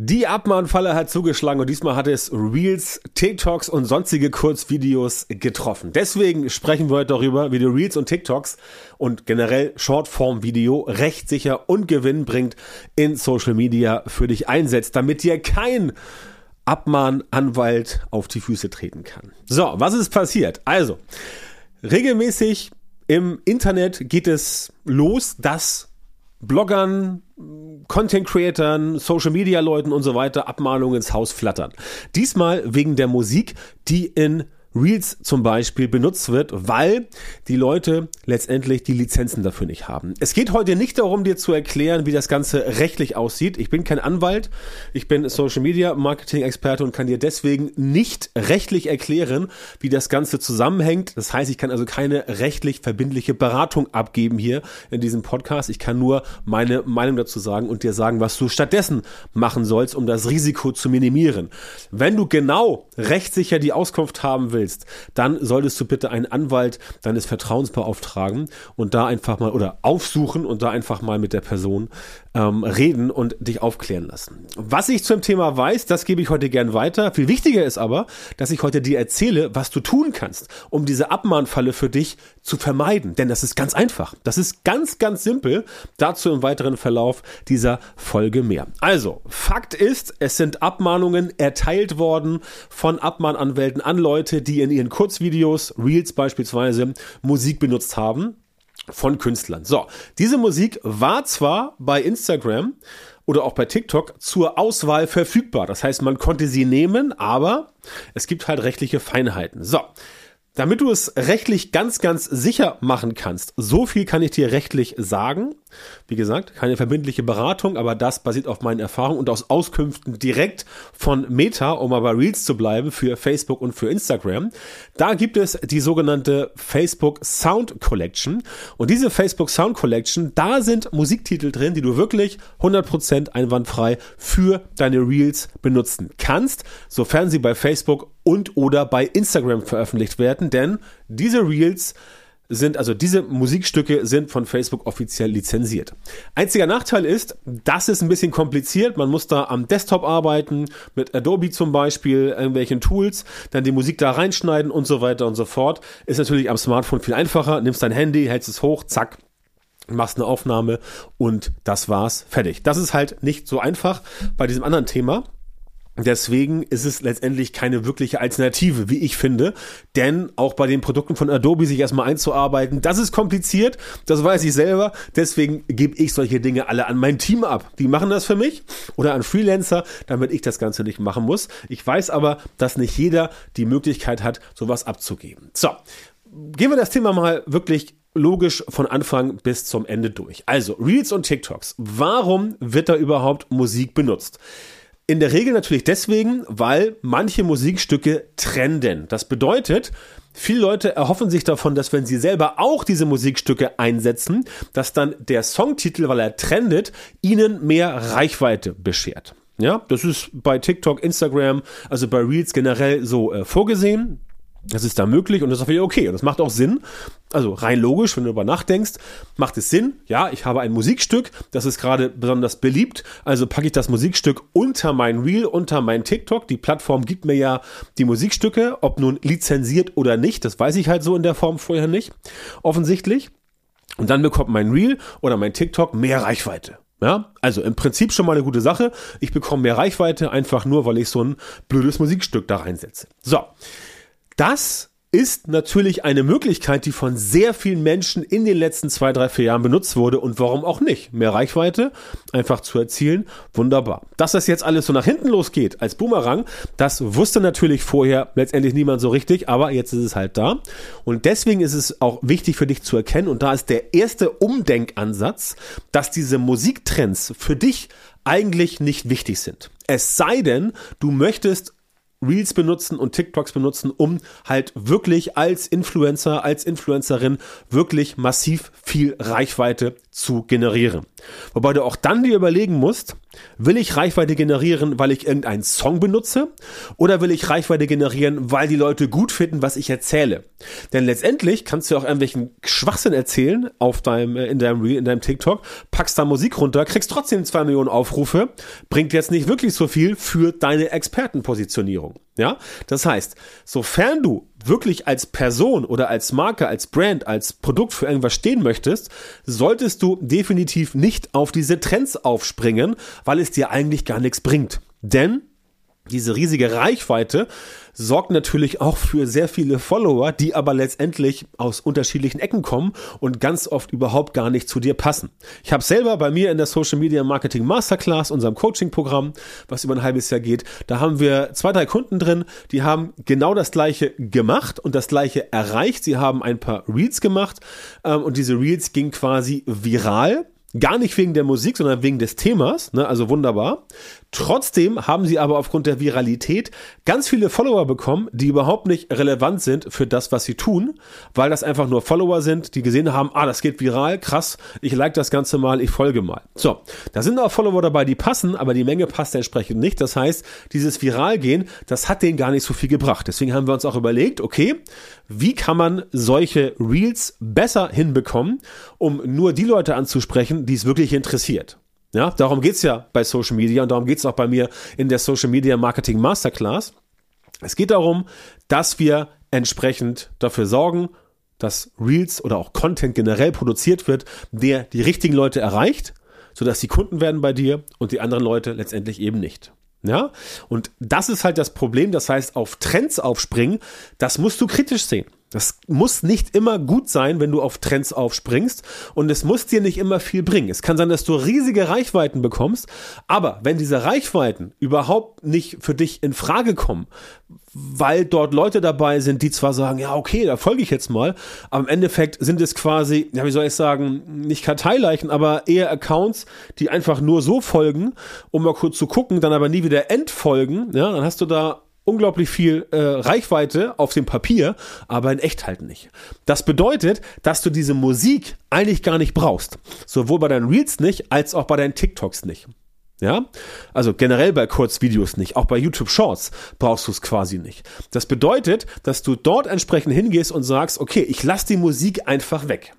Die Abmahnfalle hat zugeschlagen und diesmal hat es Reels, TikToks und sonstige Kurzvideos getroffen. Deswegen sprechen wir heute darüber, wie du Reels und TikToks und generell Shortform-Video rechtssicher und gewinnbringend in Social Media für dich einsetzt, damit dir kein Abmahnanwalt auf die Füße treten kann. So, was ist passiert? Also, regelmäßig im Internet geht es los, dass Bloggern, Content Creatern, Social Media Leuten und so weiter Abmahnungen ins Haus flattern. Diesmal wegen der Musik, die in Reels zum Beispiel benutzt wird, weil die Leute letztendlich die Lizenzen dafür nicht haben. Es geht heute nicht darum, dir zu erklären, wie das Ganze rechtlich aussieht. Ich bin kein Anwalt, ich bin Social Media Marketing Experte und kann dir deswegen nicht rechtlich erklären, wie das Ganze zusammenhängt. Das heißt, ich kann also keine rechtlich verbindliche Beratung abgeben hier in diesem Podcast. Ich kann nur meine Meinung dazu sagen und dir sagen, was du stattdessen machen sollst, um das Risiko zu minimieren. Wenn du genau rechtssicher die Auskunft haben willst, willst, dann solltest du bitte einen Anwalt deines Vertrauens beauftragen und da einfach mal oder aufsuchen und da einfach mal mit der Person ähm, reden und dich aufklären lassen. Was ich zum Thema weiß, das gebe ich heute gern weiter. Viel wichtiger ist aber, dass ich heute dir erzähle, was du tun kannst, um diese Abmahnfalle für dich zu vermeiden. Denn das ist ganz einfach. Das ist ganz, ganz simpel. Dazu im weiteren Verlauf dieser Folge mehr. Also, Fakt ist, es sind Abmahnungen erteilt worden von Abmahnanwälten an Leute, die in ihren Kurzvideos, Reels beispielsweise, Musik benutzt haben von Künstlern. So, diese Musik war zwar bei Instagram oder auch bei TikTok zur Auswahl verfügbar. Das heißt, man konnte sie nehmen, aber es gibt halt rechtliche Feinheiten. So, damit du es rechtlich ganz, ganz sicher machen kannst, so viel kann ich dir rechtlich sagen. Wie gesagt, keine verbindliche Beratung, aber das basiert auf meinen Erfahrungen und aus Auskünften direkt von Meta, um aber Reels zu bleiben für Facebook und für Instagram. Da gibt es die sogenannte Facebook Sound Collection. Und diese Facebook Sound Collection, da sind Musiktitel drin, die du wirklich 100% einwandfrei für deine Reels benutzen kannst, sofern sie bei Facebook und oder bei Instagram veröffentlicht werden, denn diese Reels sind, also diese Musikstücke sind von Facebook offiziell lizenziert. Einziger Nachteil ist, das ist ein bisschen kompliziert. Man muss da am Desktop arbeiten, mit Adobe zum Beispiel, irgendwelchen Tools, dann die Musik da reinschneiden und so weiter und so fort. Ist natürlich am Smartphone viel einfacher. Nimmst dein Handy, hältst es hoch, zack, machst eine Aufnahme und das war's, fertig. Das ist halt nicht so einfach bei diesem anderen Thema. Deswegen ist es letztendlich keine wirkliche Alternative, wie ich finde. Denn auch bei den Produkten von Adobe sich erstmal einzuarbeiten, das ist kompliziert. Das weiß ich selber. Deswegen gebe ich solche Dinge alle an mein Team ab. Die machen das für mich oder an Freelancer, damit ich das Ganze nicht machen muss. Ich weiß aber, dass nicht jeder die Möglichkeit hat, sowas abzugeben. So. Gehen wir das Thema mal wirklich logisch von Anfang bis zum Ende durch. Also, Reels und TikToks. Warum wird da überhaupt Musik benutzt? In der Regel natürlich deswegen, weil manche Musikstücke trenden. Das bedeutet, viele Leute erhoffen sich davon, dass wenn sie selber auch diese Musikstücke einsetzen, dass dann der Songtitel, weil er trendet, ihnen mehr Reichweite beschert. Ja, das ist bei TikTok, Instagram, also bei Reels generell so äh, vorgesehen. Das ist da möglich und das ist auch wieder okay. Und das macht auch Sinn. Also rein logisch, wenn du darüber nachdenkst, macht es Sinn. Ja, ich habe ein Musikstück, das ist gerade besonders beliebt. Also packe ich das Musikstück unter mein Reel, unter mein TikTok. Die Plattform gibt mir ja die Musikstücke, ob nun lizenziert oder nicht. Das weiß ich halt so in der Form vorher nicht. Offensichtlich. Und dann bekommt mein Reel oder mein TikTok mehr Reichweite. Ja, also im Prinzip schon mal eine gute Sache. Ich bekomme mehr Reichweite einfach nur, weil ich so ein blödes Musikstück da reinsetze. So. Das ist natürlich eine Möglichkeit, die von sehr vielen Menschen in den letzten zwei, drei, vier Jahren benutzt wurde und warum auch nicht? Mehr Reichweite einfach zu erzielen, wunderbar. Dass das jetzt alles so nach hinten losgeht als Boomerang, das wusste natürlich vorher letztendlich niemand so richtig, aber jetzt ist es halt da. Und deswegen ist es auch wichtig für dich zu erkennen und da ist der erste Umdenkansatz, dass diese Musiktrends für dich eigentlich nicht wichtig sind. Es sei denn, du möchtest Reels benutzen und TikToks benutzen, um halt wirklich als Influencer, als Influencerin wirklich massiv viel Reichweite zu generieren. Wobei du auch dann dir überlegen musst, Will ich Reichweite generieren, weil ich irgendeinen Song benutze? Oder will ich Reichweite generieren, weil die Leute gut finden, was ich erzähle? Denn letztendlich kannst du auch irgendwelchen Schwachsinn erzählen auf deinem, äh, in deinem Reel, in deinem TikTok, packst da Musik runter, kriegst trotzdem zwei Millionen Aufrufe, bringt jetzt nicht wirklich so viel für deine Expertenpositionierung. Ja, das heißt, sofern du wirklich als Person oder als Marke, als Brand, als Produkt für irgendwas stehen möchtest, solltest du definitiv nicht auf diese Trends aufspringen, weil es dir eigentlich gar nichts bringt. Denn diese riesige Reichweite sorgt natürlich auch für sehr viele Follower, die aber letztendlich aus unterschiedlichen Ecken kommen und ganz oft überhaupt gar nicht zu dir passen. Ich habe selber bei mir in der Social Media Marketing Masterclass, unserem Coaching-Programm, was über ein halbes Jahr geht, da haben wir zwei, drei Kunden drin, die haben genau das gleiche gemacht und das gleiche erreicht. Sie haben ein paar Reels gemacht ähm, und diese Reels gingen quasi viral Gar nicht wegen der Musik, sondern wegen des Themas, ne? also wunderbar. Trotzdem haben sie aber aufgrund der Viralität ganz viele Follower bekommen, die überhaupt nicht relevant sind für das, was sie tun, weil das einfach nur Follower sind, die gesehen haben, ah, das geht viral, krass, ich like das Ganze mal, ich folge mal. So, da sind auch Follower dabei, die passen, aber die Menge passt entsprechend nicht. Das heißt, dieses Viralgehen, das hat denen gar nicht so viel gebracht. Deswegen haben wir uns auch überlegt, okay, wie kann man solche Reels besser hinbekommen, um nur die Leute anzusprechen, die es wirklich interessiert. Ja, darum geht's ja bei Social Media und darum geht's auch bei mir in der Social Media Marketing Masterclass. Es geht darum, dass wir entsprechend dafür sorgen, dass Reels oder auch Content generell produziert wird, der die richtigen Leute erreicht, sodass die Kunden werden bei dir und die anderen Leute letztendlich eben nicht. Ja, und das ist halt das Problem. Das heißt, auf Trends aufspringen, das musst du kritisch sehen. Das muss nicht immer gut sein, wenn du auf Trends aufspringst und es muss dir nicht immer viel bringen. Es kann sein, dass du riesige Reichweiten bekommst, aber wenn diese Reichweiten überhaupt nicht für dich in Frage kommen, weil dort Leute dabei sind, die zwar sagen, ja, okay, da folge ich jetzt mal, aber im Endeffekt sind es quasi, ja, wie soll ich sagen, nicht Karteileichen, aber eher Accounts, die einfach nur so folgen, um mal kurz zu gucken, dann aber nie wieder entfolgen, ja, dann hast du da unglaublich viel äh, Reichweite auf dem Papier, aber in echt halt nicht. Das bedeutet, dass du diese Musik eigentlich gar nicht brauchst. Sowohl bei deinen Reels nicht, als auch bei deinen TikToks nicht. Ja, also generell bei Kurzvideos nicht, auch bei YouTube Shorts brauchst du es quasi nicht. Das bedeutet, dass du dort entsprechend hingehst und sagst, okay, ich lasse die Musik einfach weg.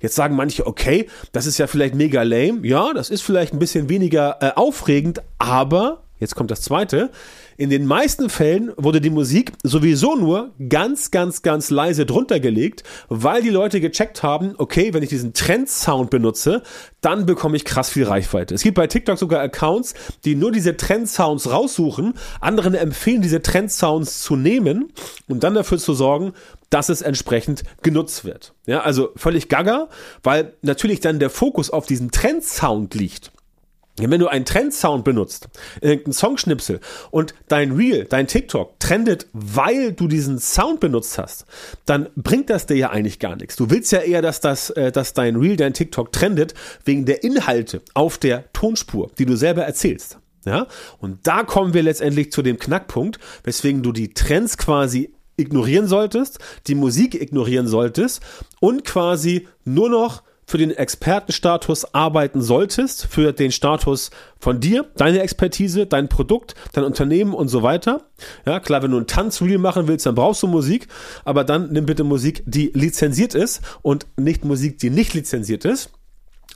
Jetzt sagen manche, okay, das ist ja vielleicht mega lame. Ja, das ist vielleicht ein bisschen weniger äh, aufregend, aber Jetzt kommt das zweite. In den meisten Fällen wurde die Musik sowieso nur ganz, ganz, ganz leise drunter gelegt, weil die Leute gecheckt haben, okay, wenn ich diesen Trend-Sound benutze, dann bekomme ich krass viel Reichweite. Es gibt bei TikTok sogar Accounts, die nur diese Trend-Sounds raussuchen, anderen empfehlen, diese Trend-Sounds zu nehmen und dann dafür zu sorgen, dass es entsprechend genutzt wird. Ja, also völlig gaga, weil natürlich dann der Fokus auf diesen Trend-Sound liegt. Wenn du einen Trend-Sound benutzt, irgendeinen Songschnipsel und dein Reel, dein TikTok trendet, weil du diesen Sound benutzt hast, dann bringt das dir ja eigentlich gar nichts. Du willst ja eher, dass das, äh, dass dein Reel, dein TikTok trendet wegen der Inhalte auf der Tonspur, die du selber erzählst. Ja, und da kommen wir letztendlich zu dem Knackpunkt, weswegen du die Trends quasi ignorieren solltest, die Musik ignorieren solltest und quasi nur noch für den Expertenstatus arbeiten solltest, für den Status von dir, deine Expertise, dein Produkt, dein Unternehmen und so weiter. Ja, klar, wenn du ein Tanzreel machen willst, dann brauchst du Musik, aber dann nimm bitte Musik, die lizenziert ist und nicht Musik, die nicht lizenziert ist.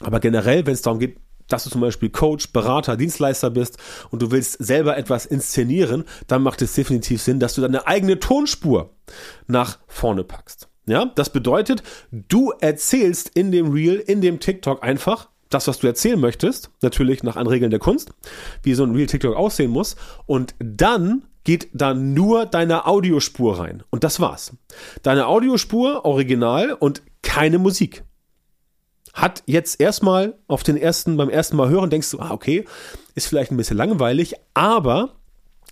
Aber generell, wenn es darum geht, dass du zum Beispiel Coach, Berater, Dienstleister bist und du willst selber etwas inszenieren, dann macht es definitiv Sinn, dass du deine eigene Tonspur nach vorne packst. Ja, das bedeutet, du erzählst in dem Reel, in dem TikTok einfach das, was du erzählen möchtest, natürlich nach Anregeln der Kunst, wie so ein Real TikTok aussehen muss, und dann geht da nur deine Audiospur rein. Und das war's. Deine Audiospur, original und keine Musik. Hat jetzt erstmal auf den ersten, beim ersten Mal hören, denkst du, ah, okay, ist vielleicht ein bisschen langweilig, aber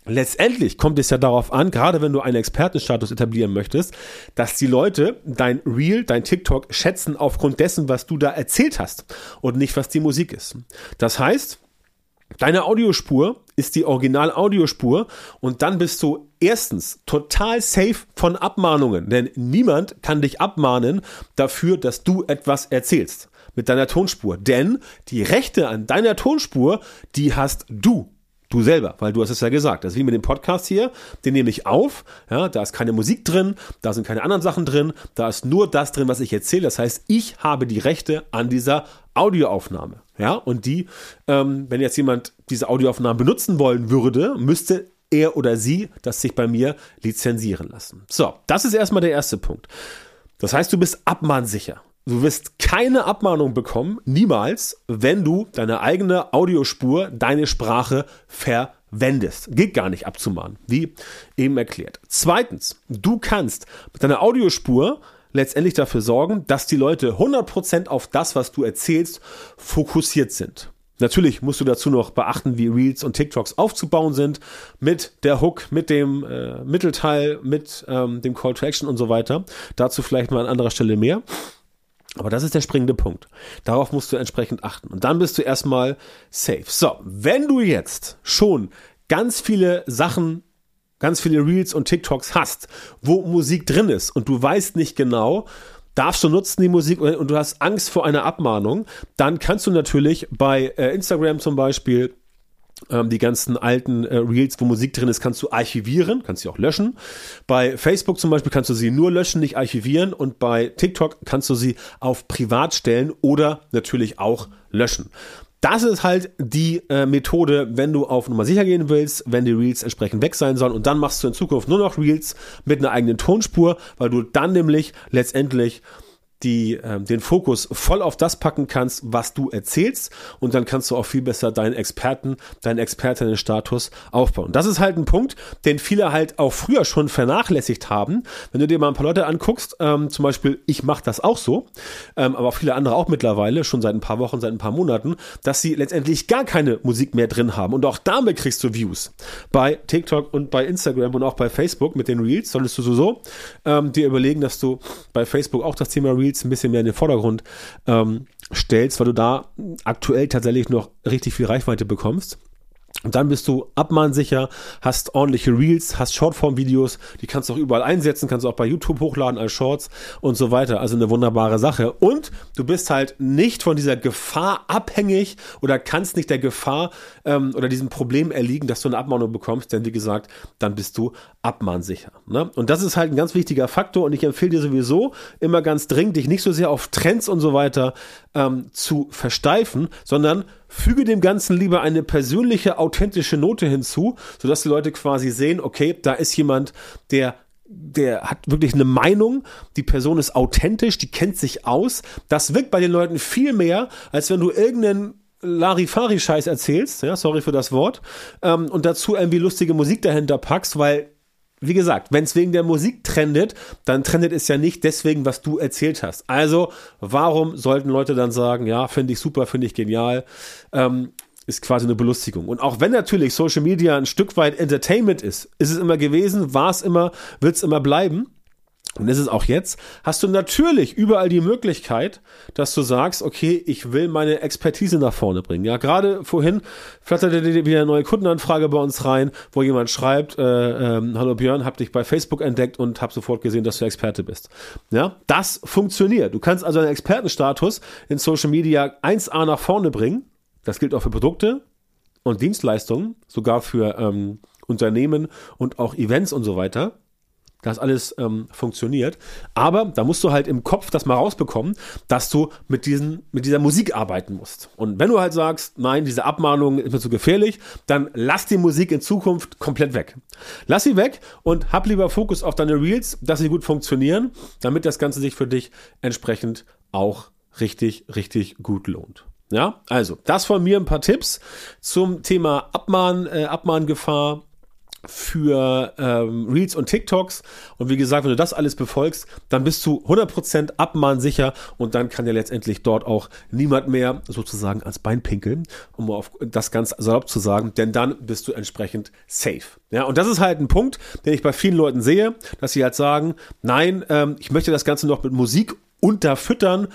Letztendlich kommt es ja darauf an, gerade wenn du einen Expertenstatus etablieren möchtest, dass die Leute dein Reel, dein TikTok schätzen aufgrund dessen, was du da erzählt hast und nicht, was die Musik ist. Das heißt, deine Audiospur ist die Original-Audiospur und dann bist du erstens total safe von Abmahnungen, denn niemand kann dich abmahnen dafür, dass du etwas erzählst. mit deiner Tonspur. Denn die Rechte an deiner Tonspur, die hast du. Du selber, weil du hast es ja gesagt. Das ist wie mit dem Podcast hier. Den nehme ich auf. Ja, da ist keine Musik drin, da sind keine anderen Sachen drin, da ist nur das drin, was ich erzähle. Das heißt, ich habe die Rechte an dieser Audioaufnahme. Ja, und die, ähm, wenn jetzt jemand diese Audioaufnahme benutzen wollen würde, müsste er oder sie das sich bei mir lizenzieren lassen. So, das ist erstmal der erste Punkt. Das heißt, du bist abmahnsicher. Du wirst keine Abmahnung bekommen, niemals, wenn du deine eigene Audiospur, deine Sprache verwendest. Geht gar nicht abzumahnen, wie eben erklärt. Zweitens, du kannst mit deiner Audiospur letztendlich dafür sorgen, dass die Leute 100% auf das, was du erzählst, fokussiert sind. Natürlich musst du dazu noch beachten, wie Reels und TikToks aufzubauen sind, mit der Hook, mit dem äh, Mittelteil, mit ähm, dem Call to Action und so weiter. Dazu vielleicht mal an anderer Stelle mehr. Aber das ist der springende Punkt. Darauf musst du entsprechend achten. Und dann bist du erstmal safe. So, wenn du jetzt schon ganz viele Sachen, ganz viele Reels und TikToks hast, wo Musik drin ist und du weißt nicht genau, darfst du nutzen die Musik und du hast Angst vor einer Abmahnung, dann kannst du natürlich bei äh, Instagram zum Beispiel ähm, die ganzen alten äh, Reels, wo Musik drin ist, kannst du archivieren, kannst sie auch löschen. Bei Facebook zum Beispiel kannst du sie nur löschen, nicht archivieren. Und bei TikTok kannst du sie auf Privat stellen oder natürlich auch löschen. Das ist halt die äh, Methode, wenn du auf Nummer sicher gehen willst, wenn die Reels entsprechend weg sein sollen. Und dann machst du in Zukunft nur noch Reels mit einer eigenen Tonspur, weil du dann nämlich letztendlich die, äh, den Fokus voll auf das packen kannst, was du erzählst und dann kannst du auch viel besser deinen Experten, deinen Expertinnenstatus aufbauen. Das ist halt ein Punkt, den viele halt auch früher schon vernachlässigt haben. Wenn du dir mal ein paar Leute anguckst, ähm, zum Beispiel, ich mache das auch so, ähm, aber viele andere auch mittlerweile, schon seit ein paar Wochen, seit ein paar Monaten, dass sie letztendlich gar keine Musik mehr drin haben und auch damit kriegst du Views. Bei TikTok und bei Instagram und auch bei Facebook mit den Reels solltest du sowieso ähm, dir überlegen, dass du bei Facebook auch das Thema Reels Reels ein bisschen mehr in den Vordergrund ähm, stellst, weil du da aktuell tatsächlich noch richtig viel Reichweite bekommst. Und dann bist du abmahnsicher, hast ordentliche Reels, hast Shortform-Videos, die kannst du auch überall einsetzen, kannst du auch bei YouTube hochladen als Shorts und so weiter. Also eine wunderbare Sache. Und du bist halt nicht von dieser Gefahr abhängig oder kannst nicht der Gefahr ähm, oder diesem Problem erliegen, dass du eine Abmahnung bekommst, denn wie gesagt, dann bist du abmahnsicher. Ne? Und das ist halt ein ganz wichtiger Faktor und ich empfehle dir sowieso immer ganz dringend, dich nicht so sehr auf Trends und so weiter ähm, zu versteifen, sondern füge dem Ganzen lieber eine persönliche, authentische Note hinzu, sodass die Leute quasi sehen, okay, da ist jemand, der der hat wirklich eine Meinung, die Person ist authentisch, die kennt sich aus. Das wirkt bei den Leuten viel mehr, als wenn du irgendeinen Larifari-Scheiß erzählst, ja, sorry für das Wort, ähm, und dazu irgendwie lustige Musik dahinter packst, weil wie gesagt, wenn es wegen der Musik trendet, dann trendet es ja nicht deswegen, was du erzählt hast. Also, warum sollten Leute dann sagen, ja, finde ich super, finde ich genial, ähm, ist quasi eine Belustigung. Und auch wenn natürlich Social Media ein Stück weit Entertainment ist, ist es immer gewesen, war es immer, wird es immer bleiben und ist auch jetzt, hast du natürlich überall die Möglichkeit, dass du sagst, okay, ich will meine Expertise nach vorne bringen. Ja, gerade vorhin flatterte wieder eine neue Kundenanfrage bei uns rein, wo jemand schreibt, äh, ähm, hallo Björn, hab dich bei Facebook entdeckt und hab sofort gesehen, dass du Experte bist. Ja, das funktioniert. Du kannst also einen Expertenstatus in Social Media 1A nach vorne bringen. Das gilt auch für Produkte und Dienstleistungen, sogar für ähm, Unternehmen und auch Events und so weiter dass alles ähm, funktioniert. Aber da musst du halt im Kopf das mal rausbekommen, dass du mit, diesen, mit dieser Musik arbeiten musst. Und wenn du halt sagst, nein, diese Abmahnung ist mir zu gefährlich, dann lass die Musik in Zukunft komplett weg. Lass sie weg und hab lieber Fokus auf deine Reels, dass sie gut funktionieren, damit das Ganze sich für dich entsprechend auch richtig, richtig gut lohnt. Ja, also das von mir ein paar Tipps zum Thema Abmahn, äh, Abmahngefahr für ähm, Reels und TikToks. Und wie gesagt, wenn du das alles befolgst, dann bist du 100% abmahnsicher und dann kann ja letztendlich dort auch niemand mehr sozusagen ans Bein pinkeln, um auf das ganz salopp zu sagen, denn dann bist du entsprechend safe. Ja, und das ist halt ein Punkt, den ich bei vielen Leuten sehe, dass sie halt sagen, nein, ähm, ich möchte das Ganze noch mit Musik unterfüttern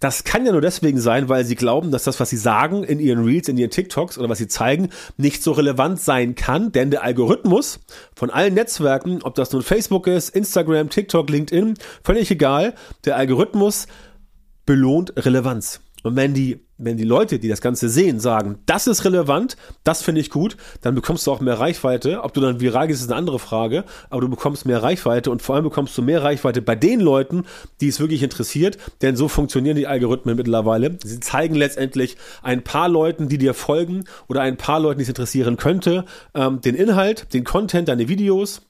das kann ja nur deswegen sein, weil sie glauben, dass das, was sie sagen in ihren Reels, in ihren TikToks oder was sie zeigen, nicht so relevant sein kann, denn der Algorithmus von allen Netzwerken, ob das nun Facebook ist, Instagram, TikTok, LinkedIn, völlig egal, der Algorithmus belohnt Relevanz. Und wenn die, wenn die Leute, die das Ganze sehen, sagen, das ist relevant, das finde ich gut, dann bekommst du auch mehr Reichweite. Ob du dann viral gehst, ist eine andere Frage, aber du bekommst mehr Reichweite und vor allem bekommst du mehr Reichweite bei den Leuten, die es wirklich interessiert, denn so funktionieren die Algorithmen mittlerweile. Sie zeigen letztendlich ein paar Leuten, die dir folgen oder ein paar Leuten, die es interessieren könnte, ähm, den Inhalt, den Content, deine Videos,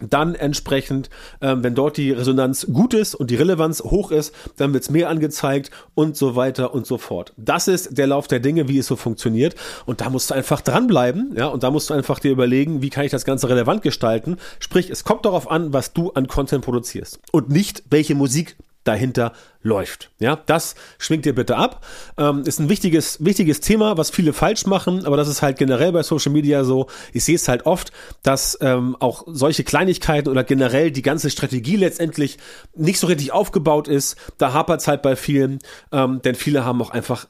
dann entsprechend, ähm, wenn dort die Resonanz gut ist und die Relevanz hoch ist, dann wird es mehr angezeigt und so weiter und so fort. Das ist der Lauf der Dinge, wie es so funktioniert. Und da musst du einfach dranbleiben, ja, und da musst du einfach dir überlegen, wie kann ich das Ganze relevant gestalten. Sprich, es kommt darauf an, was du an Content produzierst und nicht, welche Musik dahinter läuft. Ja, das schwingt dir bitte ab. Ähm, ist ein wichtiges, wichtiges Thema, was viele falsch machen, aber das ist halt generell bei Social Media so. Ich sehe es halt oft, dass ähm, auch solche Kleinigkeiten oder generell die ganze Strategie letztendlich nicht so richtig aufgebaut ist. Da hapert es halt bei vielen, ähm, denn viele haben auch einfach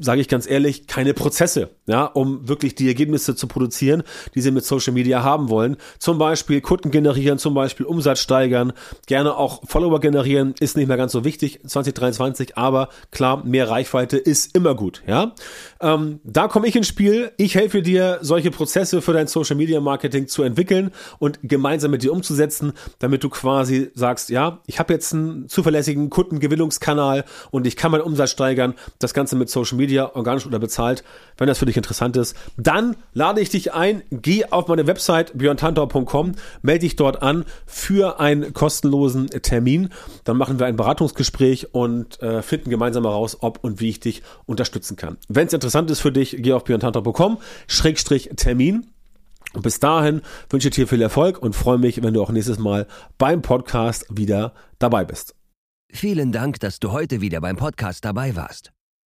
sage ich ganz ehrlich, keine Prozesse, ja, um wirklich die Ergebnisse zu produzieren, die sie mit Social Media haben wollen. Zum Beispiel Kunden generieren, zum Beispiel Umsatz steigern, gerne auch Follower generieren, ist nicht mehr ganz so wichtig 2023, aber klar, mehr Reichweite ist immer gut, ja. Ähm, da komme ich ins Spiel. Ich helfe dir, solche Prozesse für dein Social Media Marketing zu entwickeln und gemeinsam mit dir umzusetzen, damit du quasi sagst, ja, ich habe jetzt einen zuverlässigen Kundengewinnungskanal und ich kann meinen Umsatz steigern, das Ganze mit Social Media Media, organisch oder bezahlt. Wenn das für dich interessant ist, dann lade ich dich ein, geh auf meine Website björntantau.com, melde dich dort an für einen kostenlosen Termin. Dann machen wir ein Beratungsgespräch und äh, finden gemeinsam heraus, ob und wie ich dich unterstützen kann. Wenn es interessant ist für dich, geh auf björntantau.com, Schrägstrich Termin. Und bis dahin wünsche ich dir viel Erfolg und freue mich, wenn du auch nächstes Mal beim Podcast wieder dabei bist. Vielen Dank, dass du heute wieder beim Podcast dabei warst.